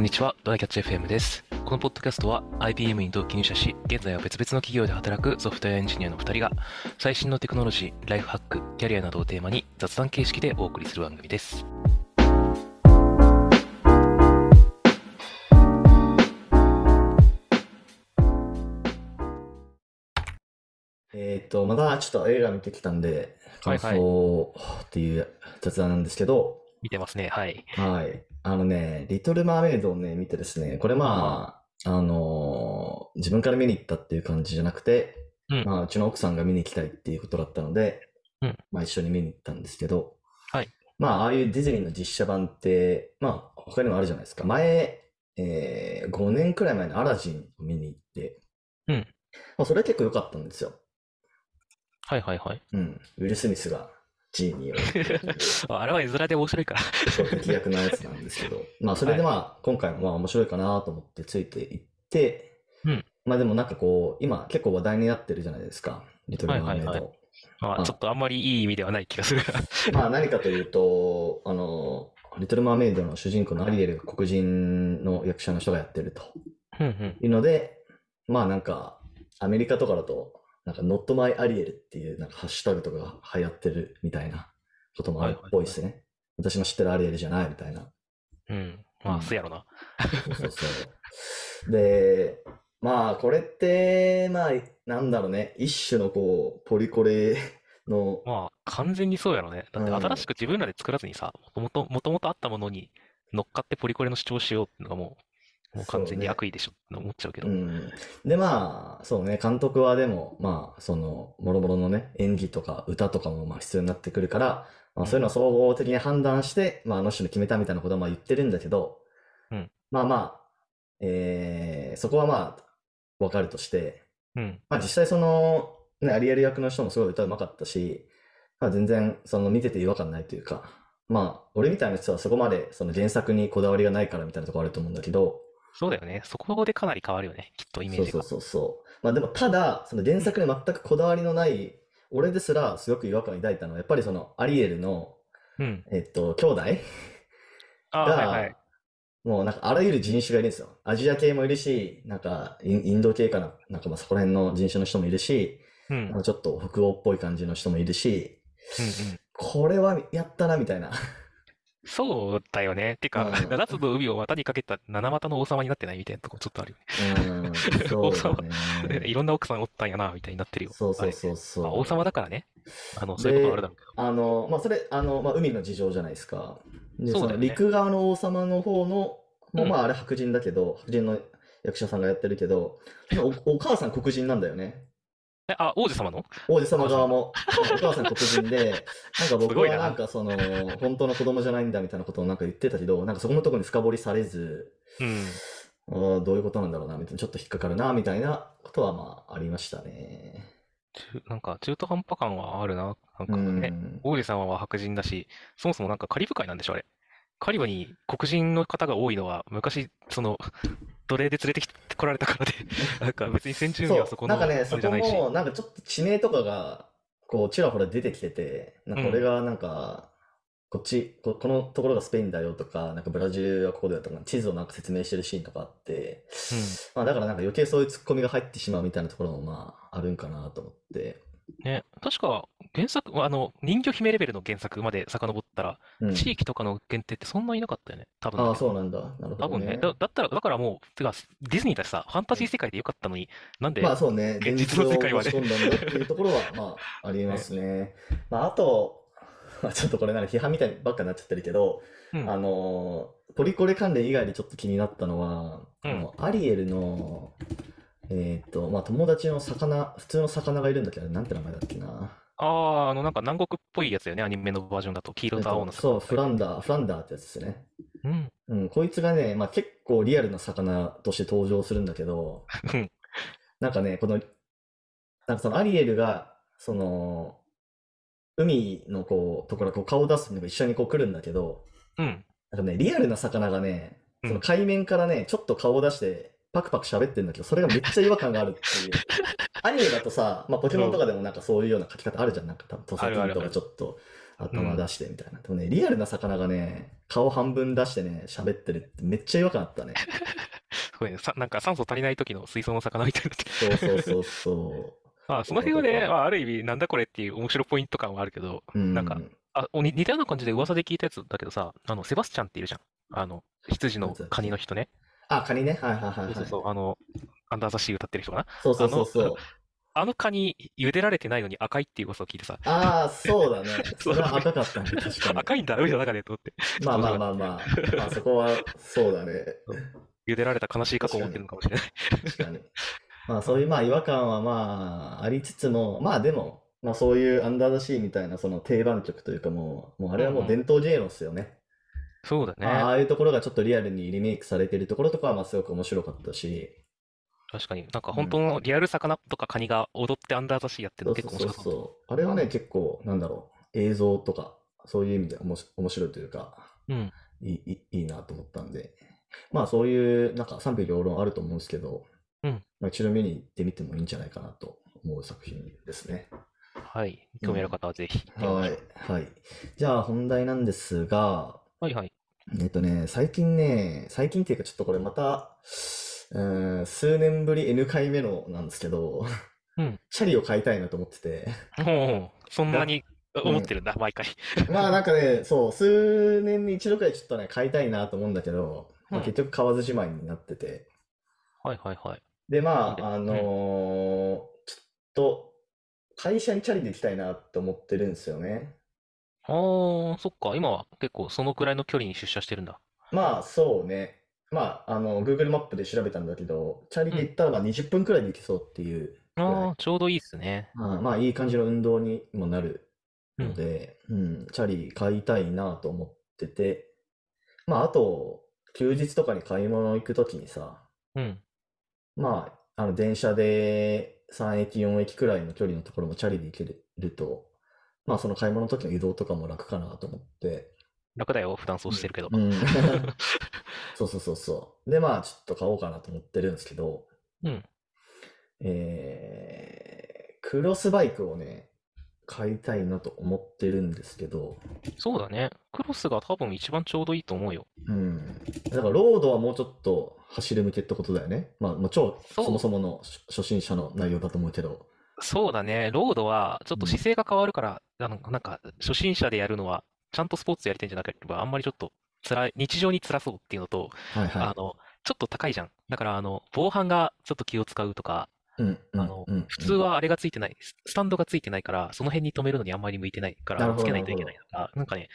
こんにちは、ドライキャッチ FM です。このポッドキャストは IBM に同期入社し、現在は別々の企業で働くソフトウェアエンジニアの2人が、最新のテクノロジー、ライフハック、キャリアなどをテーマに雑談形式でお送りする番組です。えっと、またちょっと映画見てきたんで、感想っていう雑談なんですけど、見てますね、はい。はい。あのね、リトル・マーメイドをね、見てですね、これまあ、あのー自分から見に行ったっていう感じじゃなくて、うんまあ、うちの奥さんが見に行きたいっていうことだったので、うんまあ、一緒に見に行ったんですけど、はい。まあ、ああいうディズニーの実写版って、まあ、他にもあるじゃないですか。前、えー、5年くらい前にアラジンを見に行って、うんまあ、それは結構良かったんですよ。はいはいはい。うん。ウィル・スミスがジーニーをあれは絵面で面白いから。そう敵役のやつなんですけど、まあそれでまあ今回もまあ面白いかなと思ってついていって、うんまあでもなんかこう、今結構話題になってるじゃないですか、リトル・マーメイド。はいはいまあ、あちょっとあんまりいい意味ではない気がするが。まあ何かというと、あの、リトル・マーメイドの主人公のアリエルが黒人の役者の人がやってると。いうので、まあなんかアメリカとかだと、なんか Not My アリエルっていうなんかハッシュタグとかが流行ってるみたいなこともあるっぽいですね。私の知ってるアリエルじゃないみたいな。うん。まあ、そうやろな。そうそう。で、まあ、これって、まあ、なんだろうね、一種のこう、ポリコレの、まあ、完全にそうやろね。だってうん新しく自分らで作らずにさ、もともと、もともとあったものに乗っかってポリコレの主張しようっていうのがもう、もう完全に悪意でしょって思っちゃうけど。うん。で、まあ、そうね、監督はでも、まあ、その、もろもろのね、演技とか歌とかもまあ必要になってくるから、まあ、そういうのを総合的に判断して、まあ、あの人に決めたみたいなことはまあ言ってるんだけど、うんまあまあ、えー、そこはまあ、わかるとして、うん。まあ実際その、ね、アリエル役の人もすごい歌うまかったし、まあ全然その見てて違和感ないというか、まあ俺みたいな人はそこまでその原作にこだわりがないからみたいなところあると思うんだけど、そうだよね。そこでかなり変わるよね。きっとイメージが。そうそうそうそう。まあでもただ、その原作に全くこだわりのない、俺ですらすごく違和感を抱いたのは、やっぱりそのアリエルの、うん。えっと、兄弟？ああ、はいはがい。、もうなんかあらゆる人種がいるんですよ。アジア系もいるし、なんかインインド系かな、なんかまあそこら辺の人種の人もいるし、うん。うんあのちょっと北欧っぽい感じの人もいるし、うん。これはやったなみたいな。そうだよね。てか、うん七つの海を股にかけた七股の王様になってないみたいなとこちょっとあるようん、そうだね。ね。いろんな奥さんおったんやな、みたいになってるよ。そうそうあれそうそう。まあ王様だからね。あの、そういうことはあるだろうけど。あの、まあ、それ、あの、まあ、海の事情じゃないですか。で、そうだよねその陸側の王様の方の、もううんまあ、あれ白人だけど、白人の役者さんがやってるけど、お、お母さん黒人なんだよね。え、あ、王子様の？王子様側も、お母さん黒人で、なんか僕はなんかその、本当の子供じゃないんだみたいなことをなんか言ってたけど、なんかそこのところに深掘りされず、うん。あーどういうことなんだろうな、みたいな、ちょっと引っかかるな、みたいなことはまあ、ありましたね。中なんか中途半端感はあるな。なんかうね、ん。王子様は白人だし、そもそもなんかカリブ海なんでしょ、あれ。カリブに黒人の方が多いのは、昔、その、奴隷で連れてきてこられたからで、なんか別に先住民はそこの、なんかね、あそこ。も、なんかちょっと地名とかが、こう、ちらほら出てきてて、なんかうん俺がなんか、こっちこ、このところがスペインだよとか、なんかブラジルはここだよとか、地図をなんか説明してるシーンとかあって、まあだからなんか余計そういうツッコミが入ってしまうみたいなところもまあ、あるんかなと思って。ね、確か原作、あの、人魚姫レベルの原作まで遡ったら、うん。地域とかの限定ってそんないなかったよね。多分だああ、けどそうなんだ。なるほど多分ね。ね。だ、だったら、だからもう、てか、ディズニーだしさ、ファンタジー世界でよかったのに、なんで、まあそうね、現実の世界はね現実を持ち込んだんだっていうところは、まあ、ありますね。まああと、まあちょっとこれなんか批判みたいばっかになっちゃってるけど、うんあのー、ポリコレ関連以外でちょっと気になったのは、うんあの、アリエルの、えっと、まあ友達の魚、普通の魚がいるんだけど、なんて名前だっけな。ああ、あの、なんか南国っぽいやつよね、アニメのバージョンだと。黄色と青のそう、フランダダー、フランダーってやつですね。うん。うん、こいつがね、まあ結構リアルな魚として登場するんだけど、うんなんかね、この、なんかそのアリエルが、その、海のこう、ところこう顔を出すのが一緒にこう来るんだけど、うん。なんかね、リアルな魚がね、うんその海面からね、ちょっと顔を出して、パクパク喋ってるんだけど、それがめっちゃ違和感があるっていう。アニメだとさ、まあ、ポケモンとかでもなんかそういうような書き方あるじゃん。なんか多分、トサキンとかちょっと、頭出してみたいな。でもね、リアルな魚がね、顔半分出してね、喋ってるってめっちゃ違和感あったね。す ごいね。さ、なんか酸素足りない時の水槽の魚みたいにな。そうそうそうそ まあ、その辺はね、まあ、ある意味、なんだこれっていう面白ポイント感はあるけど、う。うん。なんかあ、おに似たような感じで噂で聞いたやつだけどさ、あの、セバスチャンっているじゃん。あの、羊のカニの人ね。あ、カニね。はいはいはいはい。そうそうあの、アンダーザシー歌ってる人かな？そうそうそうそう。あのカニ、茹でられてないのに赤いっていう噂を聞いてさ、ああ、そうだね。それは赤かったね、確かに。赤いんだ、海の中でと思って。まあまあまあまあ。まあそこは、そうだね。茹でられた悲しい過去を持ってるのかもしれない。確かに。まあそういうまあ違和感はまあありつつも、まあでも、まあそういうアンダーザシーみたいなその定番曲というかもう、もうあれはもう伝統芸能ですよね。そうだまあ、あいうところがちょっとリアルにリメイクされてるところとかはまあすごく面白かったし、確かに。なんか本当のリアル魚とかカニが踊ってアンダーザシーやってるのそうそうそう結構面白そう。そう。あれはね、結構、なんだろう、映像とか、そういう意味でおもし面白いというか、うん。いい、いいなと思ったんで、まあそういう、なんか賛否両論あると思うんですけど、うんまあ一度見に行ってみてもいいんじゃないかなと思う作品ですね。はい。興味ある方はぜひ。はい、はい。じゃあ本題なんですが、はいはい。えっとね、最近ね、最近っていうかちょっとこれまた、うーん、数年ぶり N 回目のなんですけど、うん チャリを買いたいなと思ってて、おお、そんなにん思ってるんだ、毎回。まあなんかね、そう、数年に一度くらいちょっとね、買いたいなと思うんだけど、まあうん結局買わずじまいになってて、はいはいはい。で、まであ、あのーちょっと、会社にチャリで行きたいなと思ってるんですよね。ああ、そっか。今は結構そのくらいの距離に出社してるんだ。まあ、そうね。まあ、あの、Google マップで調べたんだけど、チャリで行ったらまあ20分くらいで行けそうっていうくらいああ、ちょうどいいっすね。まあ、まあ、いい感じの運動にもなるうんので、うん、チャリ買いたいなと思ってて、まあ、あと、休日とかに買い物行くときにさ、うん。まあ、あの、電車で3駅、4駅くらいの距離のところもチャリで行けると、まあ、その買い物の時の移動とかも楽かなと思って、楽だよ、普段そうしてるけど。うん。そうそうそうそう。で、まあ、ちょっと買おうかなと思ってるんですけど、うん。えー、クロスバイクをね、買いたいなと思ってるんですけど、そうだね。クロスが多分一番ちょうどいいと思うよ。うん。だから、ロードはもうちょっと走る向けってことだよね。まあ、もう超、そもそもの初初心者の内容だと思うけど。そうだね。ロードはちょっと姿勢が変わるから、あの、なんか、初心者でやるのは、ちゃんとスポーツやりたいんじゃなければ、あんまりちょっと辛い、日常に辛そうっていうのと、はいはい。あの、ちょっと高いじゃん。だから、あの、防犯がちょっと気を使うとか、うん、うん、あのうん、普通はあれがついてない、ススタンドがついてないから、その辺に止めるのにあんまり向いてないから、なるほどつけないといけないとか、なんかね、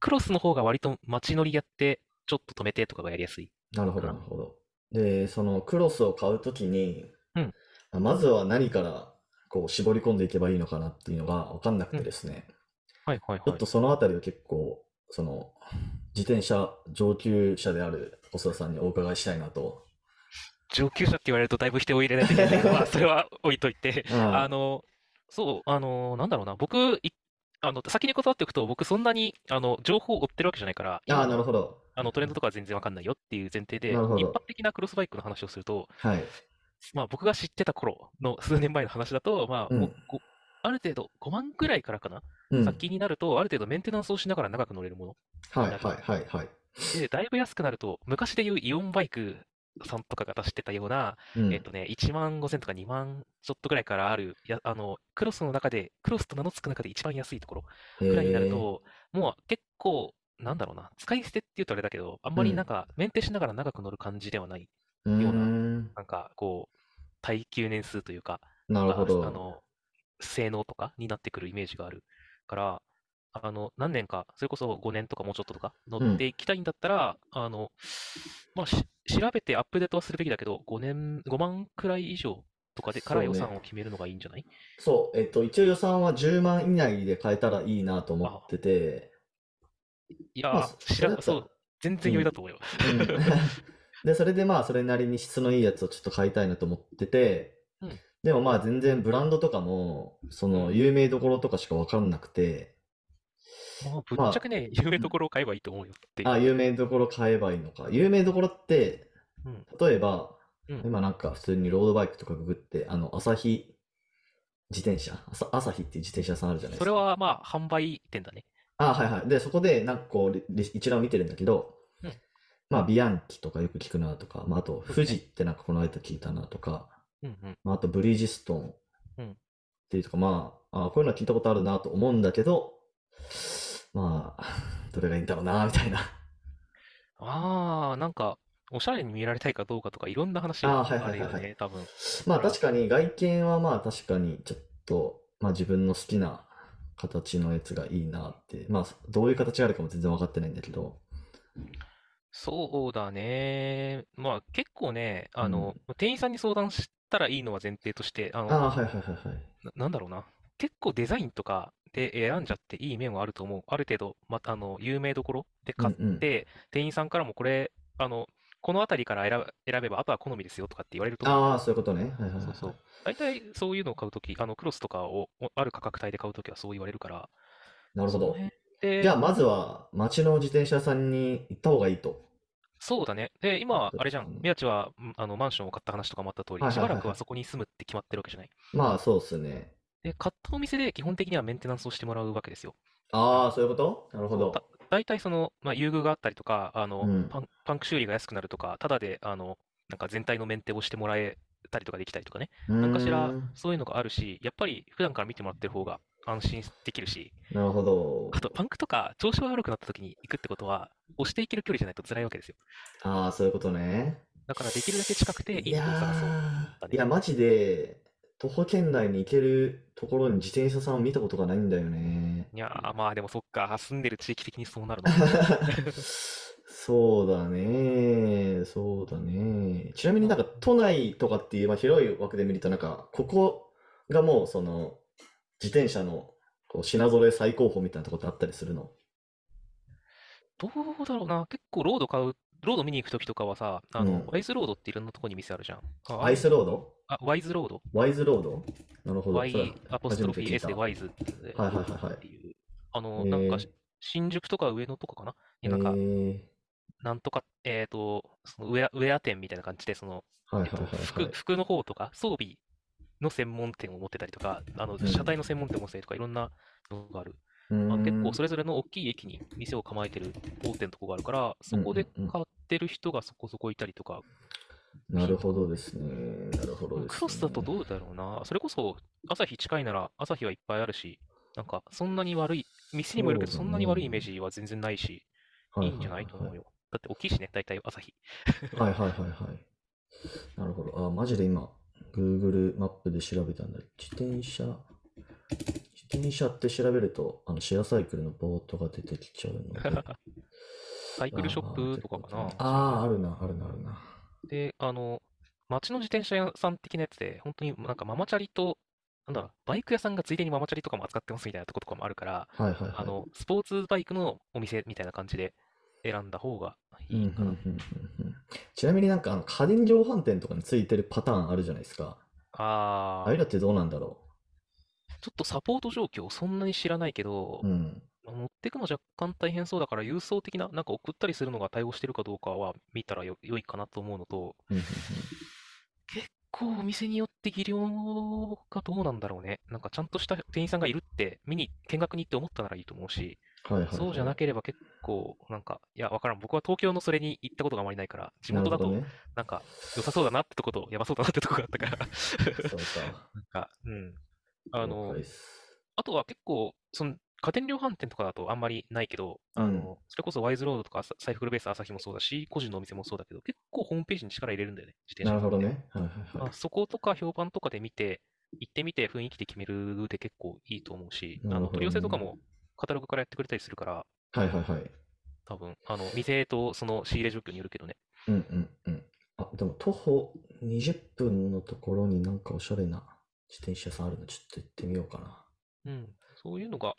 クロスの方が割と街乗りやって、ちょっと止めてとかがやりやすい。なるほど、なるほど。で、そのクロスを買うときに、うんまずは何からこう絞り込んでいけばいいのかなっていうのが分かんなくてですね、はいはいはいちょっと。そのあたりを結構、その、自転車上級者である細田さんにお伺いしたいなと。上級者って言われるとだいぶ否定を入れないといけないけど、まあ、それは置いといて、ああの、そう、あの、なんだろうな、僕、いあの、先に断っておくと、僕そんなに、あの、情報を追ってるわけじゃないから、あなるほど。あの、トレンドとかは全然わかんないよっていう前提で、一般的なクロスバイクの話をすると、はい。まあ僕が知ってた頃の数年前の話だと、まあ、うんある程度5万ぐらいからかな、うん。先になると、ある程度メンテナンスをしながら長く乗れるもはい、はい、はい、はい。の。で、だいぶ安くなると、昔でいうイオンバイクさんとかが出してたような、うんえっとね、1万5000とか2万ちょっとぐらいからある、や、あの、クロスの中で、クロスと名の付く中で一番安いところぐらいになると、もう結構、なんだろうな、使い捨てって言うとあれだけど、あんまりなんか、メンテしながら長く乗る感じではない、ようん。なんか、こう、耐久年数というか、なるほど。ああの、性能とかになってくるイメージがあるから、あの、何年か、それこそ5年とかもうちょっととか乗っていきたいんだったら、あの、まあ、し調べてアップデートはするべきだけど、5年、5万くらい以上とかでから予そうね。算を決めるのがいいんじゃない？そう、えっと、一応予算は10万以内で買えたらいいなと思ってて、いやまあー、知ら、そう、全然余裕だと思うよ。うん で、それでまあ、それなりに質のいいやつをちょっと買いたいなと思っててうん、でもまあ、全然ブランドとかも、その、有名どころとかしかわかんなくて、まあ、ぶっちゃけね、有名どころを買えばいいと思うよっていう。あ、有名どころ買えばいいのか。有名どころって、うん例えば、うん今なんか普通にロードバイクとかググって、あの、朝日自転車、朝朝日っていう自転車屋さんあるじゃないですか。それはまあ、販売店だね。あ、はいはい。で、そこで、なんかこう、リリ一覧を見てるんだけど、うんまあ、ビアンキとかよく聞くなとか、まあ、あと、富士ってなんかこの間聞いたなとか、うんうん。まあ、あと、ブリヂストン。うん。っていうとか、まあ、あこういうのは聞いたことあるなと思うんだけど、まあ、どれがいいんだろうな、みたいな。ああ、なんか、おしゃれに見られたいかどうかとか、いろんな話あーがあはいはいはいはい。るよね、多分。まあ、確かに外見はまあ、確かにちょっと、まあ、自分の好きな形のやつがいいなって、まあ、どういう形があるかも全然分かってないんだけど、そうだね。まあ、結構ね、あの、店員さんに相談したらいいのは前提として、あの、ああ、はいはいはいはい。な、なんだろうな。結構デザインとかで選んじゃっていい面はあると思う。ある程度、また、あの、有名どころで買っうて、店員さんからもこれ、あの、この辺りから選べ、選べば、あとは好みですよとかって言われると思う。ああ、そういうことね。はいはいはいはい。そうそう。大体そういうのを買うとき、あの、クロスとかをおある価格帯で買うときはそう言われるから、なるほど。その辺で、じゃあ、まずは、街の自転車屋さんに行った方がいいと。そうだね。で、今、あれじゃうんん。宮地は、うんあの、マンションを買った話とかもあった通り、はいはいはいはいしばらくはそこに住むって決まってるわけじゃない？まあ、そうっすね。で、買ったお店で基本的にはメンテナンスをしてもらうわけですよ。ああ、そういうこと？なるほどだ。大体その、まあ、優遇があったりとか、あの、うんパン、パンク修理が安くなるとか、ただで、あの、なんか全体のメンテをしてもらえたりとかできたりとかね。なんかしらうーんそういうのがあるし、やっぱり普段から見てもらってる方が安心できるし、なるほどあ。とパンクとか調子が悪くなった時に行くってことは、押していける距離じゃないと辛いわけですよ。ああ、そういうことね。だからできるだけ近くていいいやとこ探そう。ーいや、マジで、徒歩圏内に行けるところに自転車さんを見たことがないんだよね。いやー、まあでもそっか、住んでる地域的にそうなるの。そうだね。そうだね。ちなみになんか都内とかっていう、まあ、広い枠で見るとなんか、ここがもうその自転車のこう品揃え最高峰みたいなとこってあったりするの？どうだろうな、結構ロード買う、ロード見に行くときとかはさ、あの、うんワイズロードっていろんなとこに店あるじゃん。あアイスロード？あ、ワイズロードワイズロード？なるほど。それ ?Y アポストロフィー S でたワイズってはいはいはいはいっていう。あの、なんかし、新宿とか上野とかかな？になんか、えなんとか、えっと、そのウェア、ウェア店みたいな感じで、その、ー、はいえっと、はいはい服、はい。服の方とか、装備の専門店を持ってたりとか、あの、うん車体の専門店を持ってたりとか、いろんなのがある。まあ、結ん構それぞれの大きい駅に店を構えてる大手のとこがあるから、そこで買ってる人がそこそこいたりとか、なるほどですね。なるほどですね。クロスだとどうだろうな。それこそ、朝日近いなら、朝日はいっぱいあるし、なんか、そんなに悪い、店にもよるけど、そんなに悪いイメージは全然ないし、はいいいんじゃないと思うよ。だって大きいしね、大体朝日。はいはいはいはい。なるほど。あ、マジで今、Google マップで調べたんだ。自転車、自転車って調べると、あの、シェアサイクルのボートが出てきちゃうので。サイクルショップとかかな。ああ、あるな、あるな、あるな。で、あの、街の自転車屋さん的なやつで、本当になんかママチャリと、なんだろう、バイク屋さんがついでにママチャリとかも扱ってますみたいなとことかもあるから、はいはいはい。あの、スポーツバイクのお店みたいな感じで選んだ方がいいかな。ちなみになんかあの家電量販店とかについてるパターンあるじゃないですか。あーああいうのってどうなんだろちょっとサポート状況そんなに知らないけどう。う、ん。まあ持ってくの若干大変そうだから、郵送的な、なんか送ったりするのが対応してるかどうかは見たらよ良いかなと思うのと、結構お店によって技量がどうなんだろうね。なんかちゃんとした店員さんがいるって、見に、見学に行って思ったならいいと思うし、うんはいはいはい。そうじゃなければ結構、なんか、いや、わからん。僕は東京のそれに行ったことがあまりないから、地元だとなんか、良さそうだなってとこと、やばそうだなってとこがあったから、そうか。なんか、うん。あ了のあとは結構、その、家電量販店とかだとあんまりないけど、あうんの、それこそワイズロードとかササイクルベース朝日もそうだし、個人のお店もそうだけど、結構ホームページに力入れるんだよね、自転車。なるほどね。はいはいはい。まあそことか評判とかで見て、行ってみて雰囲気で決めるで結構いいと思うし、あの、取り寄せとかねもカタログからやってくれたりするから、はいはいはい。多分、あの、店とその仕入れ状況によるけどね。うんうんうん。あ、でも徒歩20分のところになんかおしゃれな自転車屋さんあるのちょっと行ってみようかな。うん。そういうのが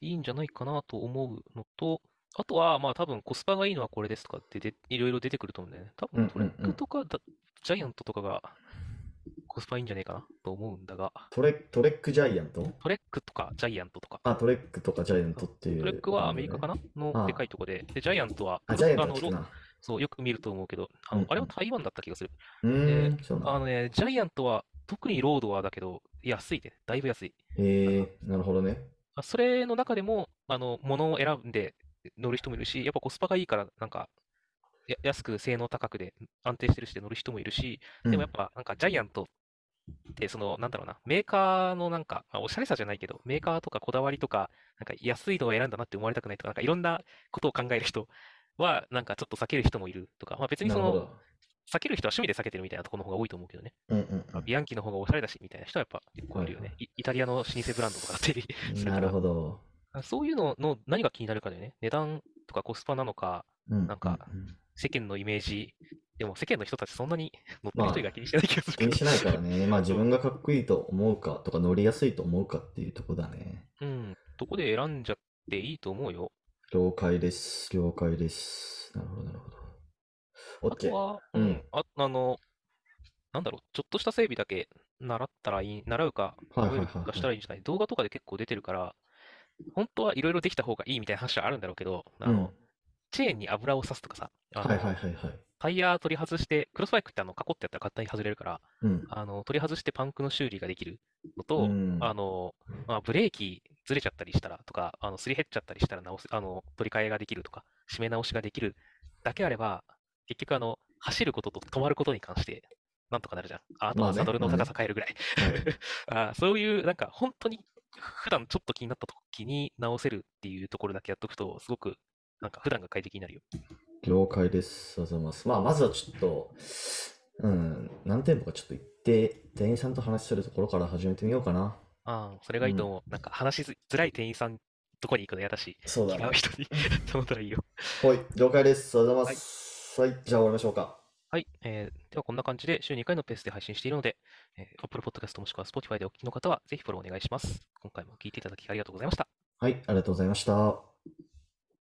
いいんじゃないかなと思うのと、あとは、まあ多分コスパがいいのはこれですとかってでいろいろ出てくると思うんだよね。多分トレッうんうんうんクとかだ、ジャイアントとかがコスパいいんじゃないかなと思うんだが、トレトレックジャイアント？トレックとかジャイアントとか、あ、トレックとかジャイアントっていう。トレックはアメリカかな？のでかいとこで、で、ジャイアントは、あ、ジャ。そう、よく見ると思うけど、あうんうんのあれは台湾だった気がする。あのね、ジャイアントは、特にロードはだけど、安いね。だいぶ安い。えー、なるほどね。あそれの中でも、あの、物を選んで乗る人もいるし、やっぱコスパがいいから、なんか、や安く性能高くで安定してるしで乗る人もいるし、でもやっうん。ぱなんかジャイアントって、その、なんだろうな、メーカーのなんか、まあおしゃれさじゃないけど、メーカーとかこだわりとか、なんか安いのを選んだなって思われたくないとか、なんかいろんなことを考える人 は、なんかちょっと避ける人もいるとか、まあ別にその。避ける人は趣味で避けてるみたいなところの方が多いと思うけどね。うんうんまあうビアンキの方がおしゃれだし、みたいな人はやっぱ結構いるよはいね。イイタリアの老舗ブランドとかだったりすん。るかなるら。ほど。あそういうのの何が気になるかだよね。値段とかコスパなのか、うんなんかうんうん世間のイメージ。でも世間の人たちそんなに乗ってるまあ人以外気にしてない気がする気にしないからね。まあ自分がかっこいいと思うかとか乗りやすいと思うかっていうとこだね。うん。どこで選んじゃっていいと思うよ。了解です。了解です。なるほど、なるほど。あと。は、ううんん。あ、あの、なんだろう、ちょっとした整備だけ習ったらいい、習うか、はい覚えるはいはいはいかしたらいいんじゃない？動画とかで結構出てるから、本当はいろいろできた方がいいみたいな話はあるんだろうけど、あうんの、チェーンに油を刺すとかさ、あはいの、はいはいはい。タイヤ取り外して、クロスバイクってあの、カコってやったら勝手に外れるから、うん。あの、取り外してパンクの修理ができるのうと、ん。あの、まあ、ブレーキずれちゃったりしたらとか、あの、すり減っちゃったりしたら直す、あの、取り替えができるとか、締め直しができるだけあれば、結局あの、走ることと止まることに関して、なんとかなるじゃん。ああとまあねはサドルのまあね高さ変えるぐらい。はい あそういう、なんか本当に、普段ちょっと気になった時に直せるっていうところだけやっとくと、すごく、なんか普段が快適になるよ。了解です。ありがとうございます。まあ、まずはちょっと、うん、何店舗かちょっと行って、店員さんと話するところから始めてみようかな。ああ、それがいいと思う。なんか話しづらい店員さんとこに行くの嫌だし、そうだね違う。人に頼んだらいいよ。はい、了解です。ありがとうございます。はい、じゃあ終わりましょうか。はい、えーではこんな感じで週2回のペースで配信しているので、えー Apple Podcast もしくは Spotify でお聞きの方はぜひフォローお願いします。今回も聞いていただきありがとうございました。はい、ありがとうございました。